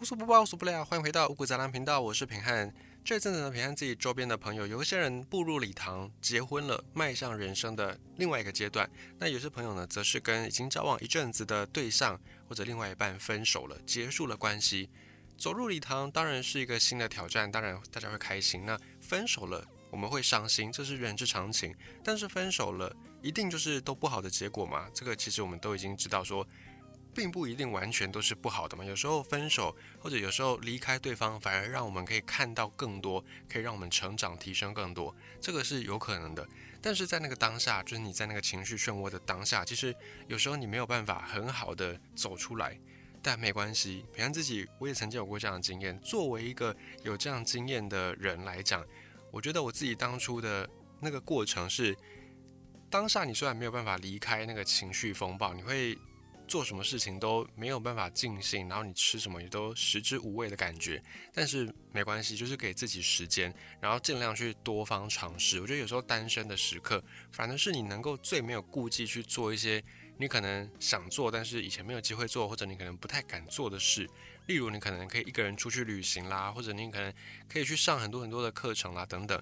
无所不包，无所不料。欢迎回到五谷杂粮频道，我是平汉。这阵子呢，平汉自己周边的朋友，有一些人步入礼堂，结婚了，迈向人生的另外一个阶段。那有些朋友呢，则是跟已经交往一阵子的对象或者另外一半分手了，结束了关系。走入礼堂当然是一个新的挑战，当然大家会开心。那分手了，我们会伤心，这是人之常情。但是分手了，一定就是都不好的结果吗？这个其实我们都已经知道说。并不一定完全都是不好的嘛，有时候分手或者有时候离开对方，反而让我们可以看到更多，可以让我们成长提升更多，这个是有可能的。但是在那个当下，就是你在那个情绪漩涡的当下，其实有时候你没有办法很好的走出来，但没关系。平安自己，我也曾经有过这样的经验。作为一个有这样经验的人来讲，我觉得我自己当初的那个过程是，当下你虽然没有办法离开那个情绪风暴，你会。做什么事情都没有办法尽兴，然后你吃什么也都食之无味的感觉。但是没关系，就是给自己时间，然后尽量去多方尝试。我觉得有时候单身的时刻，反而是你能够最没有顾忌去做一些你可能想做，但是以前没有机会做，或者你可能不太敢做的事。例如，你可能可以一个人出去旅行啦，或者你可能可以去上很多很多的课程啦，等等。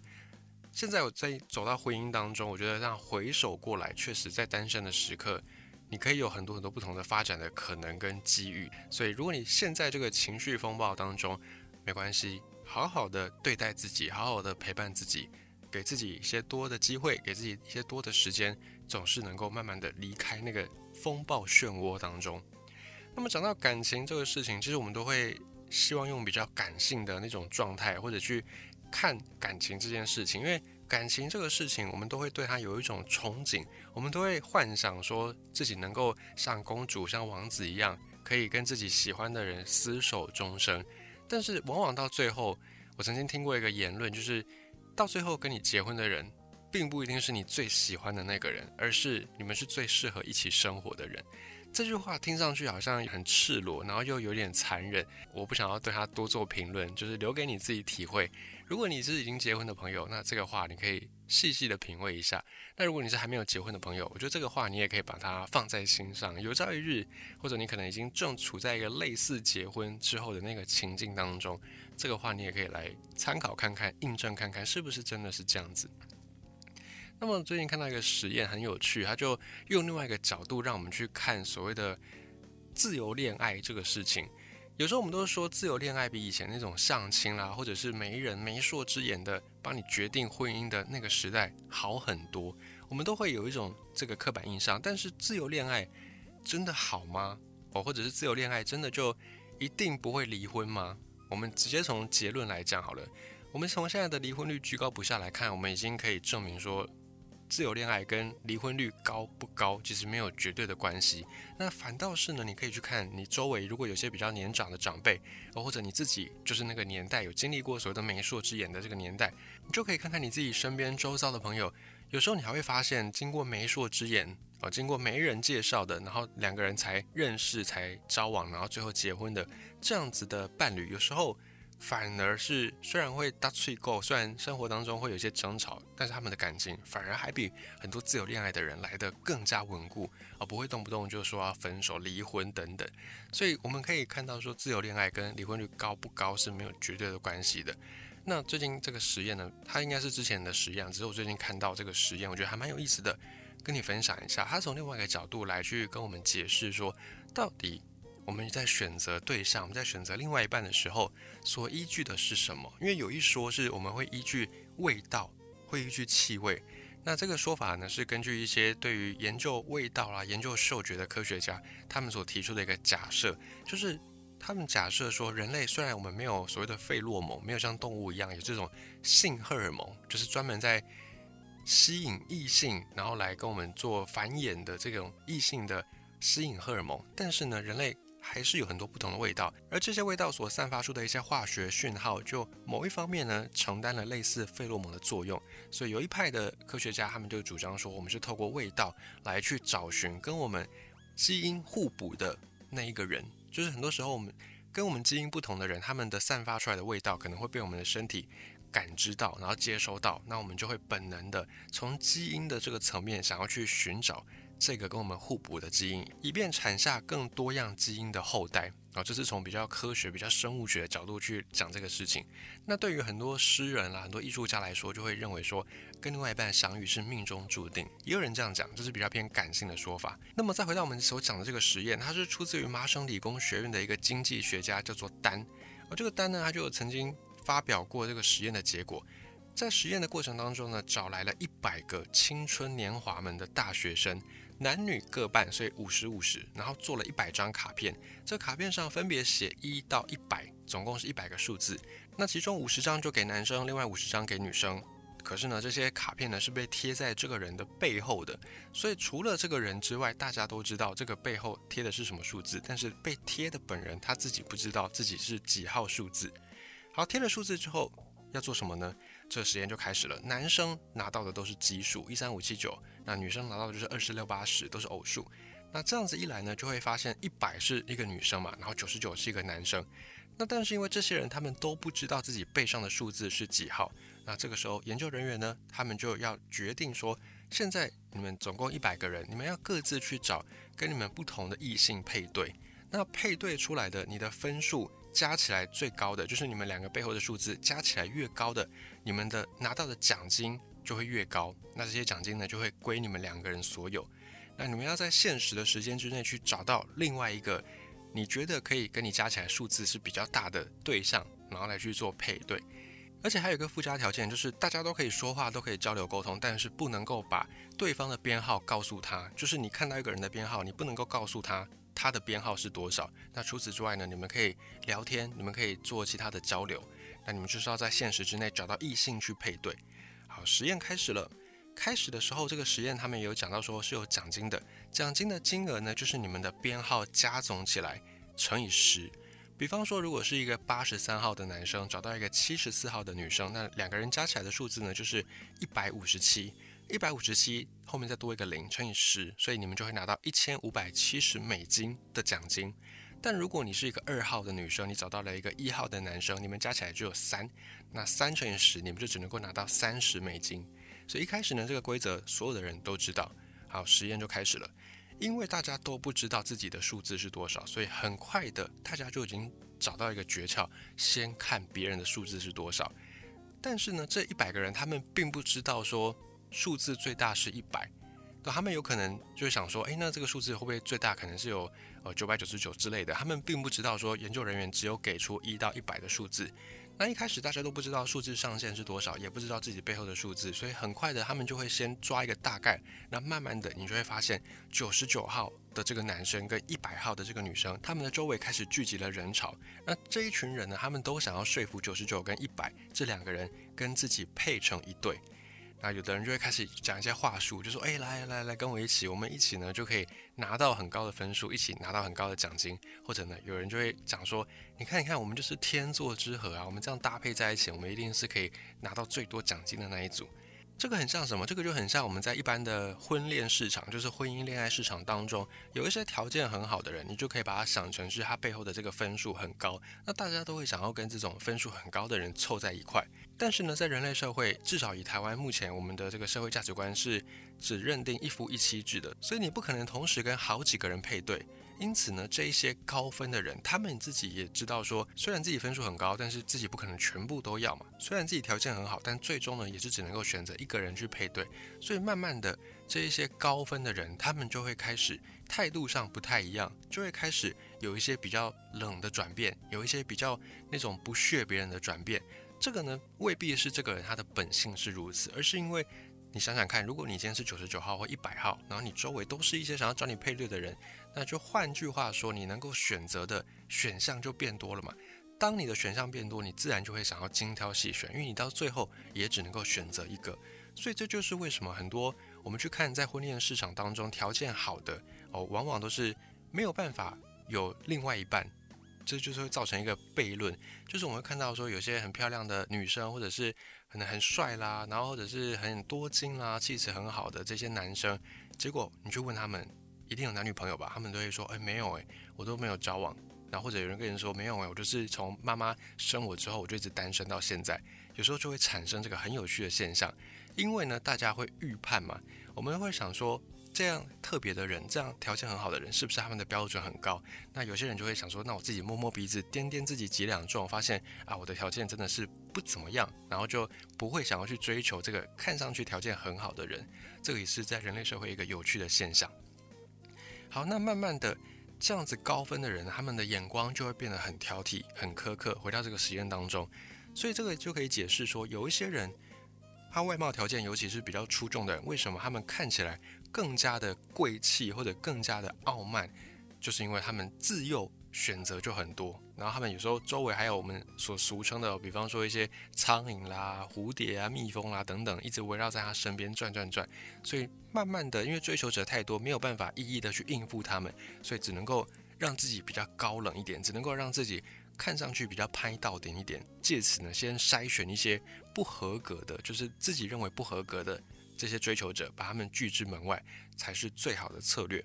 现在我在走到婚姻当中，我觉得让回首过来，确实在单身的时刻。你可以有很多很多不同的发展的可能跟机遇，所以如果你现在这个情绪风暴当中，没关系，好好的对待自己，好好的陪伴自己，给自己一些多的机会，给自己一些多的时间，总是能够慢慢的离开那个风暴漩涡当中。那么讲到感情这个事情，其实我们都会希望用比较感性的那种状态，或者去看感情这件事情，因为。感情这个事情，我们都会对他有一种憧憬，我们都会幻想说自己能够像公主、像王子一样，可以跟自己喜欢的人厮守终生。但是往往到最后，我曾经听过一个言论，就是到最后跟你结婚的人，并不一定是你最喜欢的那个人，而是你们是最适合一起生活的人。这句话听上去好像很赤裸，然后又有点残忍。我不想要对他多做评论，就是留给你自己体会。如果你是已经结婚的朋友，那这个话你可以细细的品味一下。那如果你是还没有结婚的朋友，我觉得这个话你也可以把它放在心上。有朝一日，或者你可能已经正处在一个类似结婚之后的那个情境当中，这个话你也可以来参考看看，印证看看是不是真的是这样子。那么最近看到一个实验很有趣，他就用另外一个角度让我们去看所谓的自由恋爱这个事情。有时候我们都说自由恋爱比以前那种相亲啦，或者是媒人媒妁之言的帮你决定婚姻的那个时代好很多。我们都会有一种这个刻板印象，但是自由恋爱真的好吗？哦，或者是自由恋爱真的就一定不会离婚吗？我们直接从结论来讲好了。我们从现在的离婚率居高不下来看，我们已经可以证明说。自由恋爱跟离婚率高不高，其实没有绝对的关系。那反倒是呢，你可以去看你周围，如果有些比较年长的长辈，或者你自己就是那个年代有经历过所谓的媒妁之言的这个年代，你就可以看看你自己身边周遭的朋友。有时候你还会发现，经过媒妁之言啊，经过媒人介绍的，然后两个人才认识、才交往，然后最后结婚的这样子的伴侣，有时候。反而是虽然会大脆够，虽然生活当中会有一些争吵，但是他们的感情反而还比很多自由恋爱的人来的更加稳固，而不会动不动就说要分手、离婚等等。所以我们可以看到，说自由恋爱跟离婚率高不高是没有绝对的关系的。那最近这个实验呢，它应该是之前的实验，只是我最近看到这个实验，我觉得还蛮有意思的，跟你分享一下。他从另外一个角度来去跟我们解释说，到底。我们在选择对象，我们在选择另外一半的时候，所依据的是什么？因为有一说是我们会依据味道，会依据气味。那这个说法呢，是根据一些对于研究味道啦、研究嗅觉的科学家，他们所提出的一个假设，就是他们假设说，人类虽然我们没有所谓的费洛蒙，没有像动物一样有这种性荷尔蒙，就是专门在吸引异性，然后来跟我们做繁衍的这种异性的吸引荷尔蒙，但是呢，人类。还是有很多不同的味道，而这些味道所散发出的一些化学讯号，就某一方面呢，承担了类似费洛蒙的作用。所以有一派的科学家，他们就主张说，我们是透过味道来去找寻跟我们基因互补的那一个人。就是很多时候，我们跟我们基因不同的人，他们的散发出来的味道可能会被我们的身体感知到，然后接收到，那我们就会本能的从基因的这个层面想要去寻找。这个跟我们互补的基因，以便产下更多样基因的后代。啊，这是从比较科学、比较生物学的角度去讲这个事情。那对于很多诗人啦、很多艺术家来说，就会认为说，跟另外一半相遇是命中注定。也有人这样讲，这是比较偏感性的说法。那么再回到我们所讲的这个实验，它是出自于麻省理工学院的一个经济学家，叫做丹。而这个丹呢，他就曾经发表过这个实验的结果。在实验的过程当中呢，找来了一百个青春年华们的大学生。男女各半，所以五十五十，然后做了一百张卡片，这卡片上分别写一到一百，总共是一百个数字。那其中五十张就给男生，另外五十张给女生。可是呢，这些卡片呢是被贴在这个人的背后的，所以除了这个人之外，大家都知道这个背后贴的是什么数字，但是被贴的本人他自己不知道自己是几号数字。好，贴了数字之后要做什么呢？这个实验就开始了。男生拿到的都是奇数，一三五七九。那女生拿到的就是二四六八十，都是偶数。那这样子一来呢，就会发现一百是一个女生嘛，然后九十九是一个男生。那但是因为这些人他们都不知道自己背上的数字是几号。那这个时候研究人员呢，他们就要决定说，现在你们总共一百个人，你们要各自去找跟你们不同的异性配对。那配对出来的你的分数。加起来最高的就是你们两个背后的数字加起来越高的，你们的拿到的奖金就会越高。那这些奖金呢，就会归你们两个人所有。那你们要在现实的时间之内去找到另外一个你觉得可以跟你加起来数字是比较大的对象，然后来去做配对。而且还有一个附加条件，就是大家都可以说话，都可以交流沟通，但是不能够把对方的编号告诉他。就是你看到一个人的编号，你不能够告诉他。他的编号是多少？那除此之外呢？你们可以聊天，你们可以做其他的交流。那你们就是要在现实之内找到异性去配对。好，实验开始了。开始的时候，这个实验他们有讲到说是有奖金的。奖金的金额呢，就是你们的编号加总起来乘以十。比方说，如果是一个八十三号的男生找到一个七十四号的女生，那两个人加起来的数字呢，就是一百五十七。一百五十七后面再多一个零乘以十，所以你们就会拿到一千五百七十美金的奖金。但如果你是一个二号的女生，你找到了一个一号的男生，你们加起来只有三，那三乘以十，你们就只能够拿到三十美金。所以一开始呢，这个规则所有的人都知道。好，实验就开始了。因为大家都不知道自己的数字是多少，所以很快的大家就已经找到一个诀窍，先看别人的数字是多少。但是呢，这一百个人他们并不知道说。数字最大是一百，那他们有可能就会想说，诶，那这个数字会不会最大可能是有呃九百九十九之类的？他们并不知道说研究人员只有给出一到一百的数字。那一开始大家都不知道数字上限是多少，也不知道自己背后的数字，所以很快的他们就会先抓一个大概。那慢慢的你就会发现，九十九号的这个男生跟一百号的这个女生，他们的周围开始聚集了人潮。那这一群人呢，他们都想要说服九十九跟一百这两个人跟自己配成一对。那有的人就会开始讲一些话术，就说：“哎，来来来，跟我一起，我们一起呢就可以拿到很高的分数，一起拿到很高的奖金。”或者呢，有人就会讲说：“你看，你看，我们就是天作之合啊，我们这样搭配在一起，我们一定是可以拿到最多奖金的那一组。”这个很像什么？这个就很像我们在一般的婚恋市场，就是婚姻恋爱市场当中，有一些条件很好的人，你就可以把它想成是他背后的这个分数很高。那大家都会想要跟这种分数很高的人凑在一块。但是呢，在人类社会，至少以台湾目前我们的这个社会价值观是只认定一夫一妻制的，所以你不可能同时跟好几个人配对。因此呢，这一些高分的人，他们自己也知道说，虽然自己分数很高，但是自己不可能全部都要嘛。虽然自己条件很好，但最终呢，也是只能够选择一个人去配对。所以慢慢的，这一些高分的人，他们就会开始态度上不太一样，就会开始有一些比较冷的转变，有一些比较那种不屑别人的转变。这个呢，未必是这个人他的本性是如此，而是因为你想想看，如果你今天是九十九号或一百号，然后你周围都是一些想要找你配对的人。那就换句话说，你能够选择的选项就变多了嘛。当你的选项变多，你自然就会想要精挑细选，因为你到最后也只能够选择一个。所以这就是为什么很多我们去看在婚恋市场当中条件好的哦，往往都是没有办法有另外一半。这就是会造成一个悖论，就是我们会看到说有些很漂亮的女生，或者是可能很帅啦，然后或者是很多金啦，气质很好的这些男生，结果你去问他们。一定有男女朋友吧？他们都会说，哎，没有哎，我都没有交往。然后或者有人跟人说，没有哎，我就是从妈妈生我之后，我就一直单身到现在。有时候就会产生这个很有趣的现象，因为呢，大家会预判嘛，我们会想说，这样特别的人，这样条件很好的人，是不是他们的标准很高？那有些人就会想说，那我自己摸摸鼻子，掂掂自己几两重，发现啊，我的条件真的是不怎么样，然后就不会想要去追求这个看上去条件很好的人。这也是在人类社会一个有趣的现象。好，那慢慢的这样子高分的人，他们的眼光就会变得很挑剔、很苛刻。回到这个实验当中，所以这个就可以解释说，有一些人。他外貌条件尤其是比较出众的人，为什么他们看起来更加的贵气或者更加的傲慢？就是因为他们自幼选择就很多，然后他们有时候周围还有我们所俗称的，比方说一些苍蝇啦、蝴蝶啊、蜜蜂啦等等，一直围绕在他身边转转转。所以慢慢的，因为追求者太多，没有办法一一的去应付他们，所以只能够让自己比较高冷一点，只能够让自己。看上去比较拍到点一点，借此呢，先筛选一些不合格的，就是自己认为不合格的这些追求者，把他们拒之门外，才是最好的策略。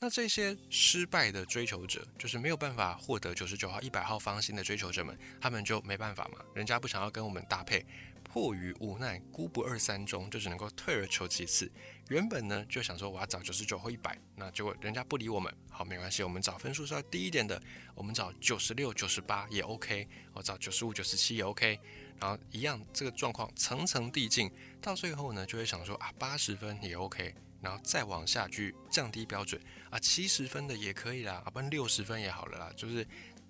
那这些失败的追求者，就是没有办法获得九十九号、一百号方心的追求者们，他们就没办法嘛，人家不想要跟我们搭配。迫于无奈，孤不二三中，就只能够退而求其次。原本呢就想说我要找九十九或一百，那结果人家不理我们，好没关系，我们找分数稍微低一点的，我们找九十六、九十八也 OK，我找九十五、九十七也 OK，然后一样这个状况层层递进，到最后呢就会想说啊八十分也 OK，然后再往下去降低标准啊七十分的也可以啦，啊不然六十分也好了啦，就是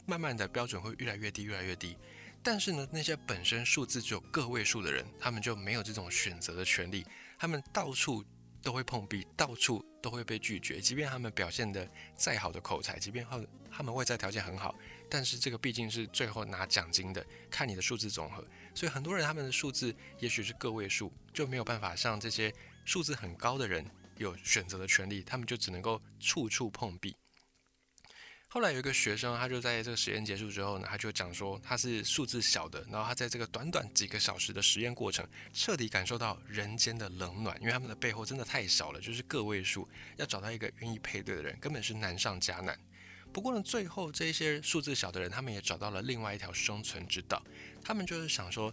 慢慢的标准会越来越低，越来越低。但是呢，那些本身数字只有个位数的人，他们就没有这种选择的权利。他们到处都会碰壁，到处都会被拒绝。即便他们表现的再好的口才，即便他他们外在条件很好，但是这个毕竟是最后拿奖金的，看你的数字总和。所以很多人他们的数字也许是个位数，就没有办法像这些数字很高的人有选择的权利，他们就只能够处处碰壁。后来有一个学生，他就在这个实验结束之后呢，他就讲说他是数字小的，然后他在这个短短几个小时的实验过程，彻底感受到人间的冷暖，因为他们的背后真的太小了，就是个位数，要找到一个愿意配对的人，根本是难上加难。不过呢，最后这些数字小的人，他们也找到了另外一条生存之道，他们就是想说，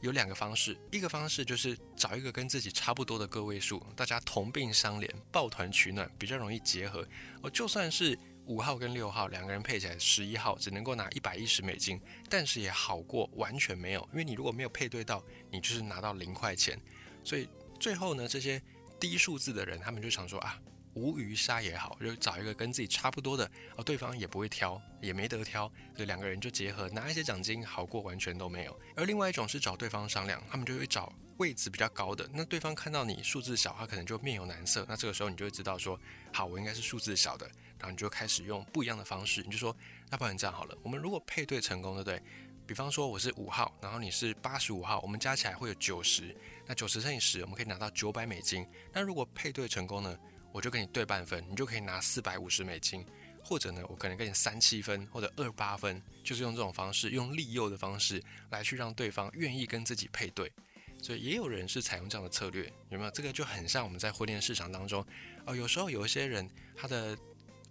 有两个方式，一个方式就是找一个跟自己差不多的个位数，大家同病相怜，抱团取暖，比较容易结合。哦，就算是。五号跟六号两个人配起来，十一号只能够拿一百一十美金，但是也好过完全没有，因为你如果没有配对到，你就是拿到零块钱。所以最后呢，这些低数字的人，他们就想说啊，无鱼杀也好，就找一个跟自己差不多的，哦，对方也不会挑，也没得挑，所以两个人就结合，拿一些奖金，好过完全都没有。而另外一种是找对方商量，他们就会找位置比较高的，那对方看到你数字小，他可能就面有难色，那这个时候你就会知道说，好，我应该是数字小的。然后你就开始用不一样的方式，你就说，那不然这样好了，我们如果配对成功，对不对？比方说我是五号，然后你是八十五号，我们加起来会有九十，那九十乘以十，我们可以拿到九百美金。那如果配对成功呢，我就跟你对半分，你就可以拿四百五十美金。或者呢，我可能跟你三七分或者二八分，就是用这种方式，用利诱的方式来去让对方愿意跟自己配对。所以也有人是采用这样的策略，有没有？这个就很像我们在婚恋市场当中，哦，有时候有一些人他的。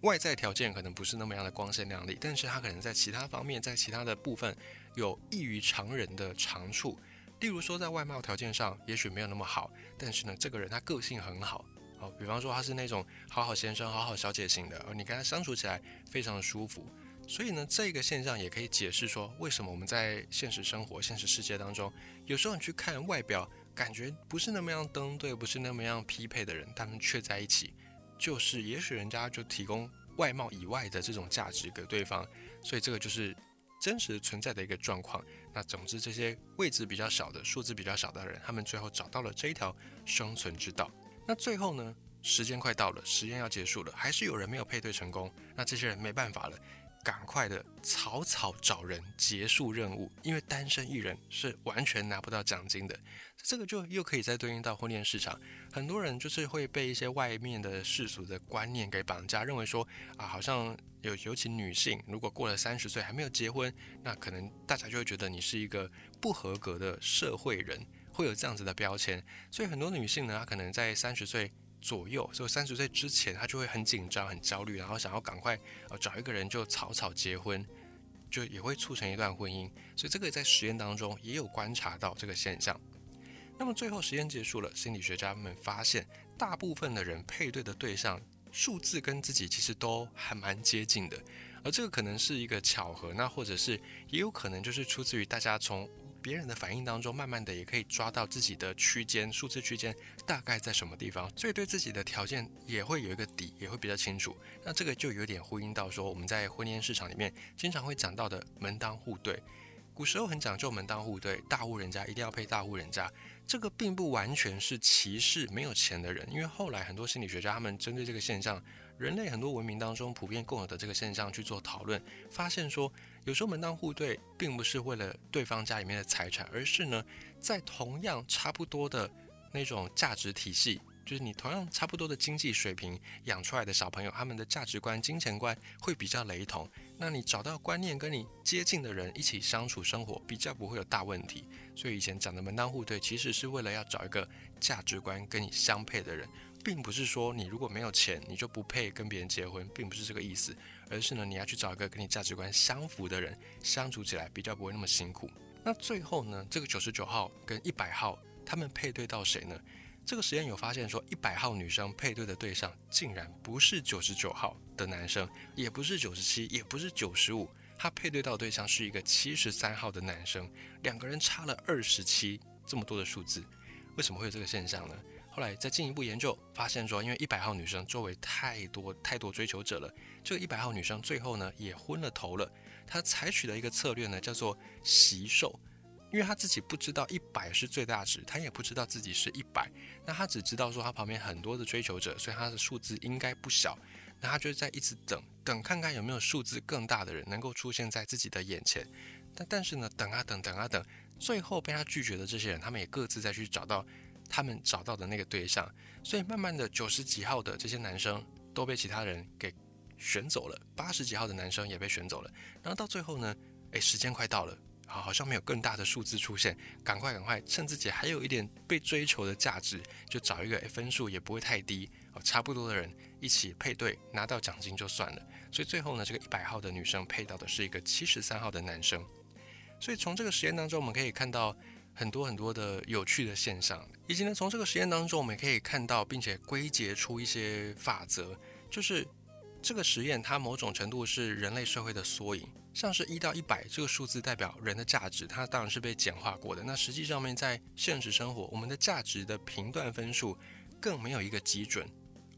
外在条件可能不是那么样的光鲜亮丽，但是他可能在其他方面，在其他的部分有异于常人的长处。例如说，在外貌条件上也许没有那么好，但是呢，这个人他个性很好。好，比方说他是那种好好先生、好好小姐型的，而你跟他相处起来非常的舒服。所以呢，这个现象也可以解释说，为什么我们在现实生活、现实世界当中，有时候你去看外表，感觉不是那么样登对，不是那么样匹配的人，他们却在一起。就是，也许人家就提供外貌以外的这种价值给对方，所以这个就是真实存在的一个状况。那总之，这些位置比较小的、数字比较少的人，他们最后找到了这一条生存之道。那最后呢，时间快到了，实验要结束了，还是有人没有配对成功。那这些人没办法了。赶快的草草找人结束任务，因为单身一人是完全拿不到奖金的。这个就又可以再对应到婚恋市场，很多人就是会被一些外面的世俗的观念给绑架，认为说啊，好像有尤其女性，如果过了三十岁还没有结婚，那可能大家就会觉得你是一个不合格的社会人，会有这样子的标签。所以很多女性呢，她可能在三十岁。左右，所以三十岁之前，她就会很紧张、很焦虑，然后想要赶快呃找一个人就草草结婚，就也会促成一段婚姻。所以这个在实验当中也有观察到这个现象。那么最后实验结束了，心理学家们发现，大部分的人配对的对象数字跟自己其实都还蛮接近的，而这个可能是一个巧合，那或者是也有可能就是出自于大家从别人的反应当中，慢慢的也可以抓到自己的区间数字区间大概在什么地方，所以对自己的条件也会有一个底，也会比较清楚。那这个就有点呼应到说，我们在婚姻市场里面经常会讲到的门当户对。古时候很讲究门当户对，大户人家一定要配大户人家。这个并不完全是歧视没有钱的人，因为后来很多心理学家他们针对这个现象，人类很多文明当中普遍共有的这个现象去做讨论，发现说，有时候门当户对并不是为了对方家里面的财产，而是呢，在同样差不多的那种价值体系。就是你同样差不多的经济水平养出来的小朋友，他们的价值观、金钱观会比较雷同。那你找到观念跟你接近的人一起相处生活，比较不会有大问题。所以以前讲的门当户对，其实是为了要找一个价值观跟你相配的人，并不是说你如果没有钱，你就不配跟别人结婚，并不是这个意思。而是呢，你要去找一个跟你价值观相符的人，相处起来比较不会那么辛苦。那最后呢，这个九十九号跟一百号，他们配对到谁呢？这个实验有发现说，一百号女生配对的对象竟然不是九十九号的男生，也不是九十七，也不是九十五，他配对到对象是一个七十三号的男生，两个人差了二十七，这么多的数字，为什么会有这个现象呢？后来再进一步研究，发现说，因为一百号女生周围太多太多追求者了，这个一百号女生最后呢也昏了头了，她采取的一个策略呢叫做习受。因为她自己不知道一百是最大值，她也不知道自己是一百，那她只知道说她旁边很多的追求者，所以她的数字应该不小。那她就在一直等等，看看有没有数字更大的人能够出现在自己的眼前。但但是呢，等啊等，等啊等，最后被她拒绝的这些人，他们也各自再去找到他们找到的那个对象。所以慢慢的，九十几号的这些男生都被其他人给选走了，八十几号的男生也被选走了。然后到最后呢，诶，时间快到了。好，好像没有更大的数字出现，赶快赶快，趁自己还有一点被追求的价值，就找一个分数也不会太低，哦，差不多的人一起配对，拿到奖金就算了。所以最后呢，这个一百号的女生配到的是一个七十三号的男生。所以从这个实验当中，我们可以看到很多很多的有趣的现象，以及呢，从这个实验当中，我们也可以看到并且归结出一些法则，就是这个实验它某种程度是人类社会的缩影。像是一到一百这个数字代表人的价值，它当然是被简化过的。那实际上面在现实生活，我们的价值的评断分数更没有一个基准，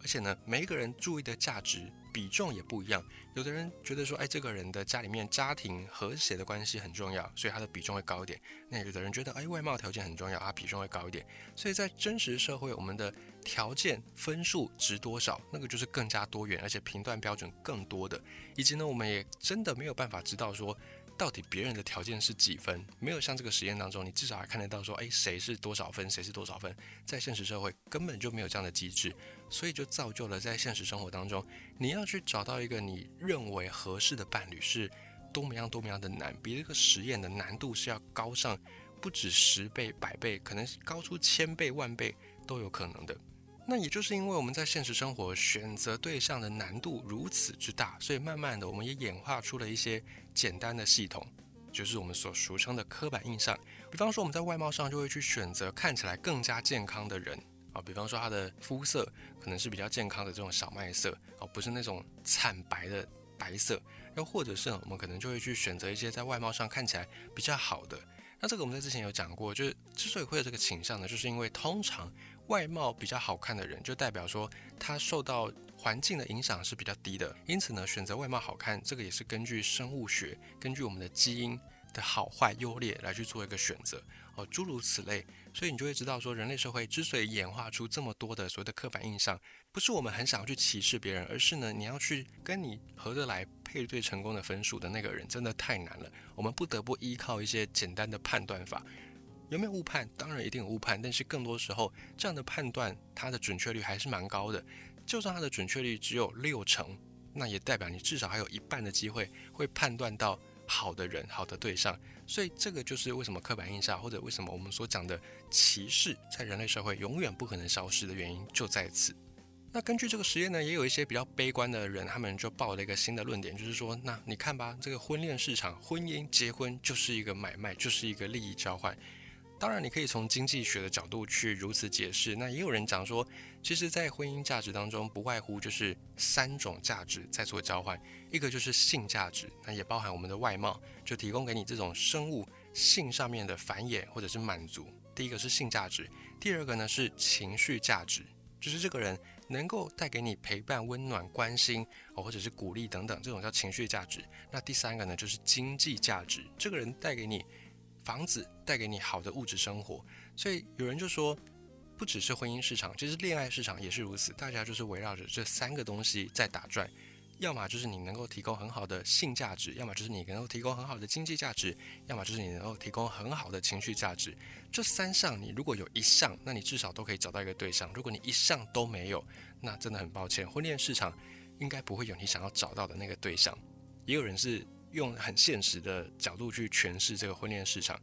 而且呢，每一个人注意的价值比重也不一样。有的人觉得说，哎，这个人的家里面家庭和谐的关系很重要，所以他的比重会高一点。那有的人觉得，哎，外貌条件很重要，他比重会高一点。所以在真实社会，我们的条件分数值多少，那个就是更加多元，而且评断标准更多的。以及呢，我们也真的没有办法知道说，到底别人的条件是几分。没有像这个实验当中，你至少还看得到说，诶，谁是多少分，谁是多少分。在现实社会根本就没有这样的机制，所以就造就了在现实生活当中，你要去找到一个你认为合适的伴侣，是多么样多么样的难，比这个实验的难度是要高上不止十倍、百倍，可能高出千倍、万倍都有可能的。那也就是因为我们在现实生活选择对象的难度如此之大，所以慢慢的我们也演化出了一些简单的系统，就是我们所俗称的刻板印象。比方说我们在外貌上就会去选择看起来更加健康的人啊，比方说他的肤色可能是比较健康的这种小麦色哦，不是那种惨白的白色。又或者是我们可能就会去选择一些在外貌上看起来比较好的。那这个我们在之前有讲过，就是之所以会有这个倾向呢，就是因为通常。外貌比较好看的人，就代表说他受到环境的影响是比较低的。因此呢，选择外貌好看，这个也是根据生物学，根据我们的基因的好坏优劣来去做一个选择哦，诸如此类。所以你就会知道说，人类社会之所以演化出这么多的所谓的刻板印象，不是我们很想要去歧视别人，而是呢，你要去跟你合得来、配对成功的分数的那个人，真的太难了。我们不得不依靠一些简单的判断法。有没有误判？当然一定有误判，但是更多时候这样的判断，它的准确率还是蛮高的。就算它的准确率只有六成，那也代表你至少还有一半的机会会判断到好的人、好的对象。所以这个就是为什么刻板印象，或者为什么我们所讲的歧视，在人类社会永远不可能消失的原因就在此。那根据这个实验呢，也有一些比较悲观的人，他们就报了一个新的论点，就是说，那你看吧，这个婚恋市场，婚姻结婚就是一个买卖，就是一个利益交换。当然，你可以从经济学的角度去如此解释。那也有人讲说，其实，在婚姻价值当中，不外乎就是三种价值在做交换。一个就是性价值，那也包含我们的外貌，就提供给你这种生物性上面的繁衍或者是满足。第一个是性价值，第二个呢是情绪价值，就是这个人能够带给你陪伴、温暖、关心哦，或者是鼓励等等，这种叫情绪价值。那第三个呢就是经济价值，这个人带给你。房子带给你好的物质生活，所以有人就说，不只是婚姻市场，其实恋爱市场也是如此。大家就是围绕着这三个东西在打转，要么就是你能够提供很好的性价值，要么就是你能够提供很好的经济价值，要么就是你能够提供很好的情绪价值。这三项你如果有一项，那你至少都可以找到一个对象。如果你一项都没有，那真的很抱歉，婚恋市场应该不会有你想要找到的那个对象。也有人是。用很现实的角度去诠释这个婚恋市场，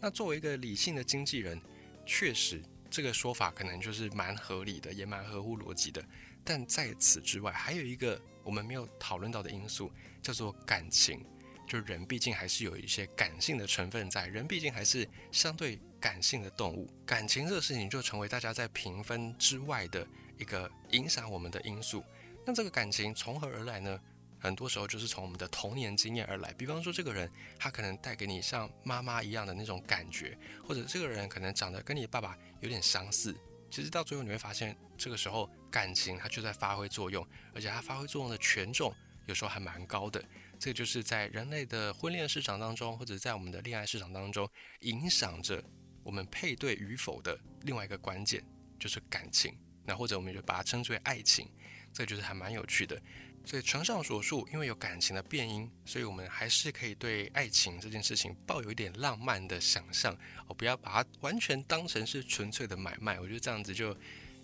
那作为一个理性的经纪人，确实这个说法可能就是蛮合理的，也蛮合乎逻辑的。但在此之外，还有一个我们没有讨论到的因素，叫做感情。就人毕竟还是有一些感性的成分在，人毕竟还是相对感性的动物，感情这个事情就成为大家在评分之外的一个影响我们的因素。那这个感情从何而来呢？很多时候就是从我们的童年经验而来，比方说这个人他可能带给你像妈妈一样的那种感觉，或者这个人可能长得跟你爸爸有点相似。其实到最后你会发现，这个时候感情它就在发挥作用，而且它发挥作用的权重有时候还蛮高的。这个就是在人类的婚恋市场当中，或者在我们的恋爱市场当中，影响着我们配对与否的另外一个关键，就是感情。那或者我们就把它称之为爱情，这个就是还蛮有趣的。所以，承上所述，因为有感情的变音，所以我们还是可以对爱情这件事情抱有一点浪漫的想象哦，不要把它完全当成是纯粹的买卖。我觉得这样子就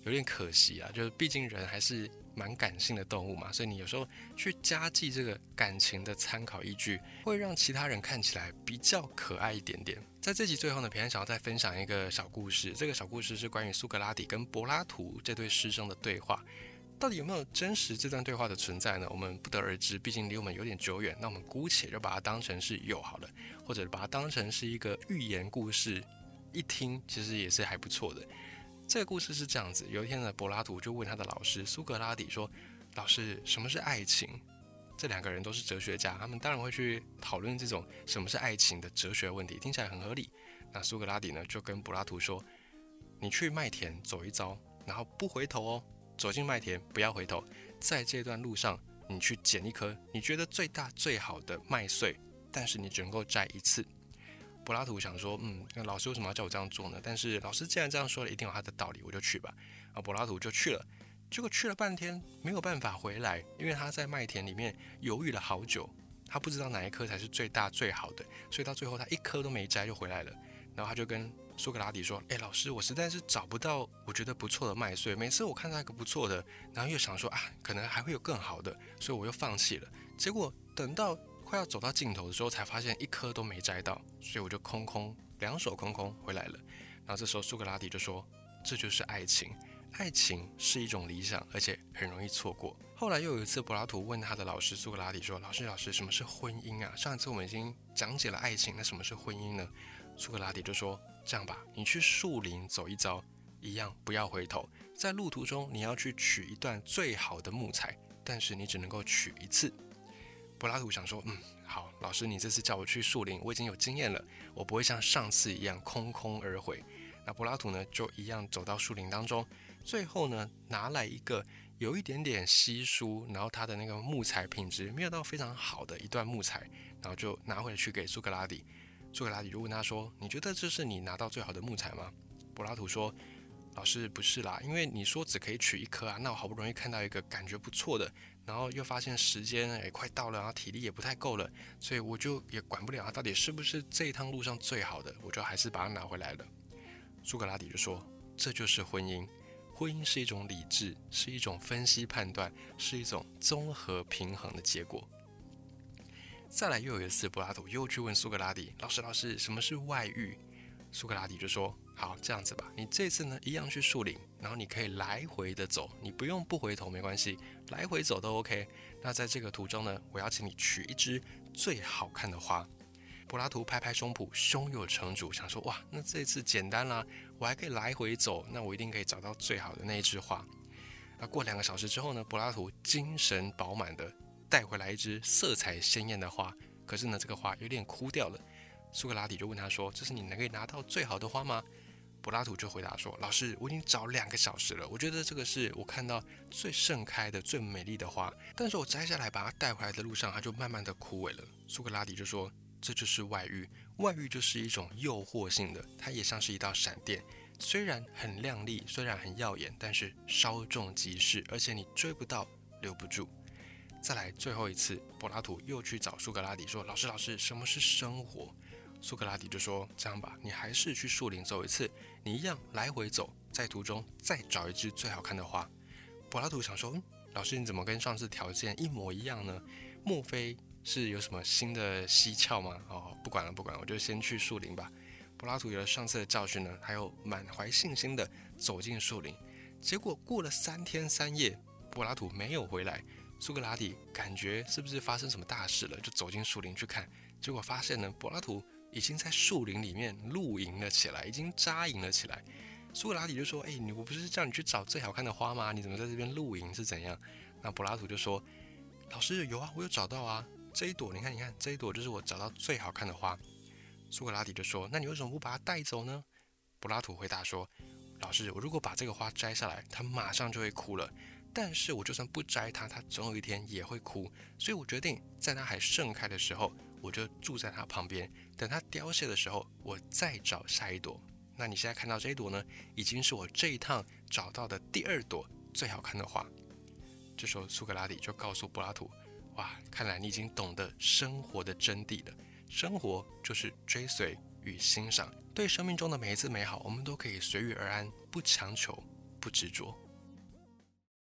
有点可惜啊，就是毕竟人还是蛮感性的动物嘛，所以你有时候去加计这个感情的参考依据，会让其他人看起来比较可爱一点点。在这集最后呢，平安想要再分享一个小故事，这个小故事是关于苏格拉底跟柏拉图这对师生的对话。到底有没有真实这段对话的存在呢？我们不得而知，毕竟离我们有点久远。那我们姑且就把它当成是有好了，或者把它当成是一个寓言故事，一听其实也是还不错的。这个故事是这样子：有一天呢，柏拉图就问他的老师苏格拉底说：“老师，什么是爱情？”这两个人都是哲学家，他们当然会去讨论这种什么是爱情的哲学问题，听起来很合理。那苏格拉底呢，就跟柏拉图说：“你去麦田走一遭，然后不回头哦。”走进麦田，不要回头。在这段路上，你去捡一颗你觉得最大最好的麦穗，但是你只能够摘一次。柏拉图想说，嗯，那老师为什么要叫我这样做呢？但是老师既然这样说了，一定有他的道理，我就去吧。啊，柏拉图就去了，结果去了半天没有办法回来，因为他在麦田里面犹豫了好久，他不知道哪一颗才是最大最好的，所以到最后他一颗都没摘就回来了。然后他就跟苏格拉底说：“哎，老师，我实在是找不到我觉得不错的麦穗。每次我看到一个不错的，然后又想说啊，可能还会有更好的，所以我又放弃了。结果等到快要走到尽头的时候，才发现一颗都没摘到，所以我就空空两手空空回来了。然后这时候苏格拉底就说：这就是爱情，爱情是一种理想，而且很容易错过。后来又有一次，柏拉图问他的老师苏格拉底说：老师，老师，什么是婚姻啊？上一次我们已经讲解了爱情，那什么是婚姻呢？苏格拉底就说。”这样吧，你去树林走一遭，一样不要回头。在路途中，你要去取一段最好的木材，但是你只能够取一次。柏拉图想说，嗯，好，老师，你这次叫我去树林，我已经有经验了，我不会像上次一样空空而回。那柏拉图呢，就一样走到树林当中，最后呢，拿来一个有一点点稀疏，然后它的那个木材品质没有到非常好的一段木材，然后就拿回去给苏格拉底。苏格拉底就问他说：“你觉得这是你拿到最好的木材吗？”柏拉图说：“老师不是啦，因为你说只可以取一颗啊，那我好不容易看到一个感觉不错的，然后又发现时间也快到了，然后体力也不太够了，所以我就也管不了它到底是不是这一趟路上最好的，我就还是把它拿回来了。”苏格拉底就说：“这就是婚姻，婚姻是一种理智，是一种分析判断，是一种综合平衡的结果。”再来又有一次，柏拉图又去问苏格拉底：“老师，老师，什么是外遇？”苏格拉底就说：“好，这样子吧，你这次呢一样去树林，然后你可以来回的走，你不用不回头没关系，来回走都 OK。那在这个途中呢，我要请你取一支最好看的花。”柏拉图拍拍胸脯，胸有成竹，想说：哇，那这次简单啦，我还可以来回走，那我一定可以找到最好的那一枝花。那过两个小时之后呢，柏拉图精神饱满的带回来一支色彩鲜艳的花，可是呢，这个花有点枯掉了。苏格拉底就问他说：“这是你能够拿到最好的花吗？”柏拉图就回答说：“老师，我已经找两个小时了，我觉得这个是我看到最盛开的、最美丽的花，但是我摘下来把它带回来的路上，它就慢慢的枯萎了。”苏格拉底就说：“这就是外遇，外遇就是一种诱惑性的，它也像是一道闪电，虽然很亮丽，虽然很耀眼，但是稍纵即逝，而且你追不到，留不住。”再来最后一次，柏拉图又去找苏格拉底说：“老师，老师，什么是生活？”苏格拉底就说：“这样吧，你还是去树林走一次，你一样来回走，在途中再找一支最好看的花。”柏拉图想说：“嗯，老师你怎么跟上次条件一模一样呢？莫非是有什么新的蹊跷吗？”哦，不管了，不管了，我就先去树林吧。柏拉图有了上次的教训呢，他又满怀信心的走进树林。结果过了三天三夜，柏拉图没有回来。苏格拉底感觉是不是发生什么大事了，就走进树林去看，结果发现呢，柏拉图。已经在树林里面露营了起来，已经扎营了起来。苏格拉底就说：“哎，你我不是叫你去找最好看的花吗？你怎么在这边露营是怎样？”那柏拉图就说：“老师有啊，我有找到啊，这一朵，你看，你看，这一朵就是我找到最好看的花。”苏格拉底就说：“那你为什么不把它带走呢？”柏拉图回答说：“老师，我如果把这个花摘下来，它马上就会枯了。但是我就算不摘它，它总有一天也会枯。所以我决定在它还盛开的时候。”我就住在它旁边，等它凋谢的时候，我再找下一朵。那你现在看到这一朵呢，已经是我这一趟找到的第二朵最好看的花。这时候苏格拉底就告诉柏拉图：“哇，看来你已经懂得生活的真谛了。生活就是追随与欣赏，对生命中的每一次美好，我们都可以随遇而安，不强求，不执着。”